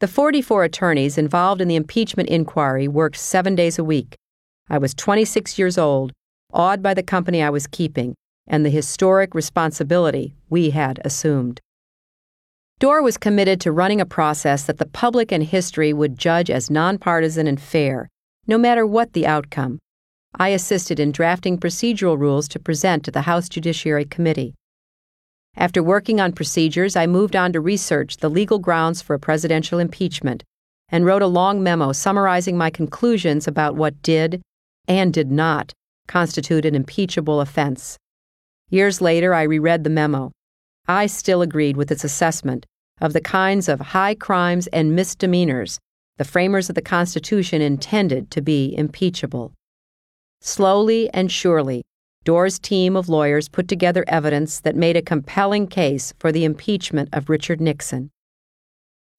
The 44 attorneys involved in the impeachment inquiry worked seven days a week. I was 26 years old, awed by the company I was keeping and the historic responsibility we had assumed. Doar was committed to running a process that the public and history would judge as nonpartisan and fair, no matter what the outcome. I assisted in drafting procedural rules to present to the House Judiciary Committee. After working on procedures, I moved on to research the legal grounds for a presidential impeachment and wrote a long memo summarizing my conclusions about what did and did not constitute an impeachable offense. Years later, I reread the memo. I still agreed with its assessment of the kinds of high crimes and misdemeanors the framers of the Constitution intended to be impeachable. Slowly and surely, Doar's team of lawyers put together evidence that made a compelling case for the impeachment of Richard Nixon.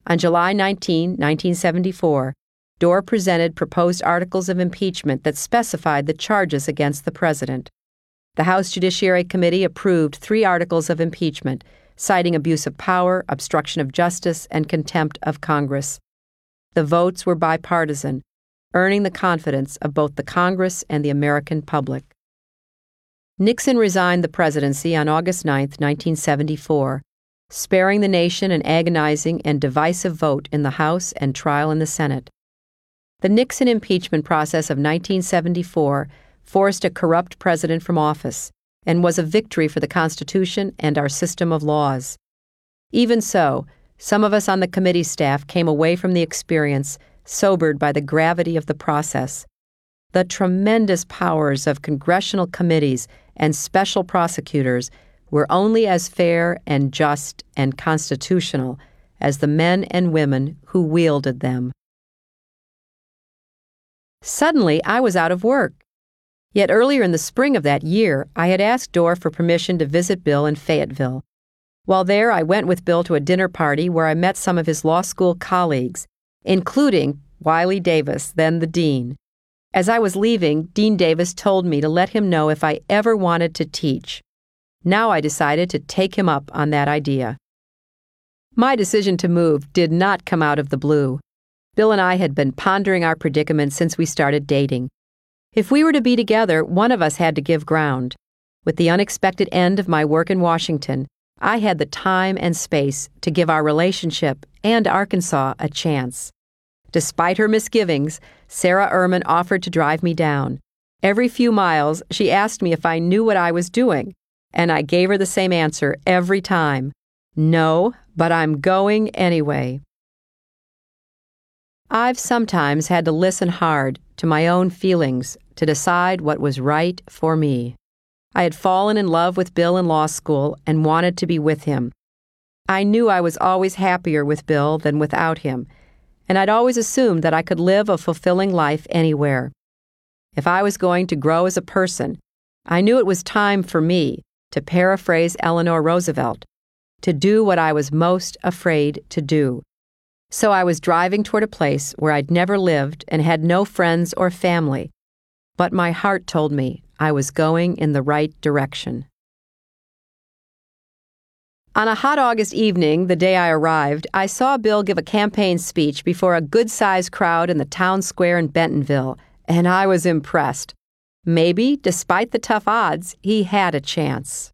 On July 19, 1974, Doar presented proposed articles of impeachment that specified the charges against the president. The House Judiciary Committee approved three articles of impeachment, citing abuse of power, obstruction of justice, and contempt of Congress. The votes were bipartisan, earning the confidence of both the Congress and the American public. Nixon resigned the presidency on August 9, 1974, sparing the nation an agonizing and divisive vote in the House and trial in the Senate. The Nixon impeachment process of 1974 forced a corrupt president from office and was a victory for the Constitution and our system of laws. Even so, some of us on the committee staff came away from the experience sobered by the gravity of the process. The tremendous powers of congressional committees and special prosecutors were only as fair and just and constitutional as the men and women who wielded them. Suddenly, I was out of work. Yet earlier in the spring of that year, I had asked Doar for permission to visit Bill in Fayetteville. While there, I went with Bill to a dinner party where I met some of his law school colleagues, including Wylie Davis, then the dean. As I was leaving, Dean Davis told me to let him know if I ever wanted to teach. Now I decided to take him up on that idea. My decision to move did not come out of the blue. Bill and I had been pondering our predicament since we started dating. If we were to be together, one of us had to give ground. With the unexpected end of my work in Washington, I had the time and space to give our relationship and Arkansas a chance. Despite her misgivings, Sarah Ehrman offered to drive me down. Every few miles, she asked me if I knew what I was doing, and I gave her the same answer every time No, but I'm going anyway. I've sometimes had to listen hard to my own feelings to decide what was right for me. I had fallen in love with Bill in law school and wanted to be with him. I knew I was always happier with Bill than without him, and I'd always assumed that I could live a fulfilling life anywhere. If I was going to grow as a person, I knew it was time for me, to paraphrase Eleanor Roosevelt, to do what I was most afraid to do. So I was driving toward a place where I'd never lived and had no friends or family, but my heart told me I was going in the right direction. On a hot August evening, the day I arrived, I saw Bill give a campaign speech before a good sized crowd in the town square in Bentonville, and I was impressed. Maybe, despite the tough odds, he had a chance.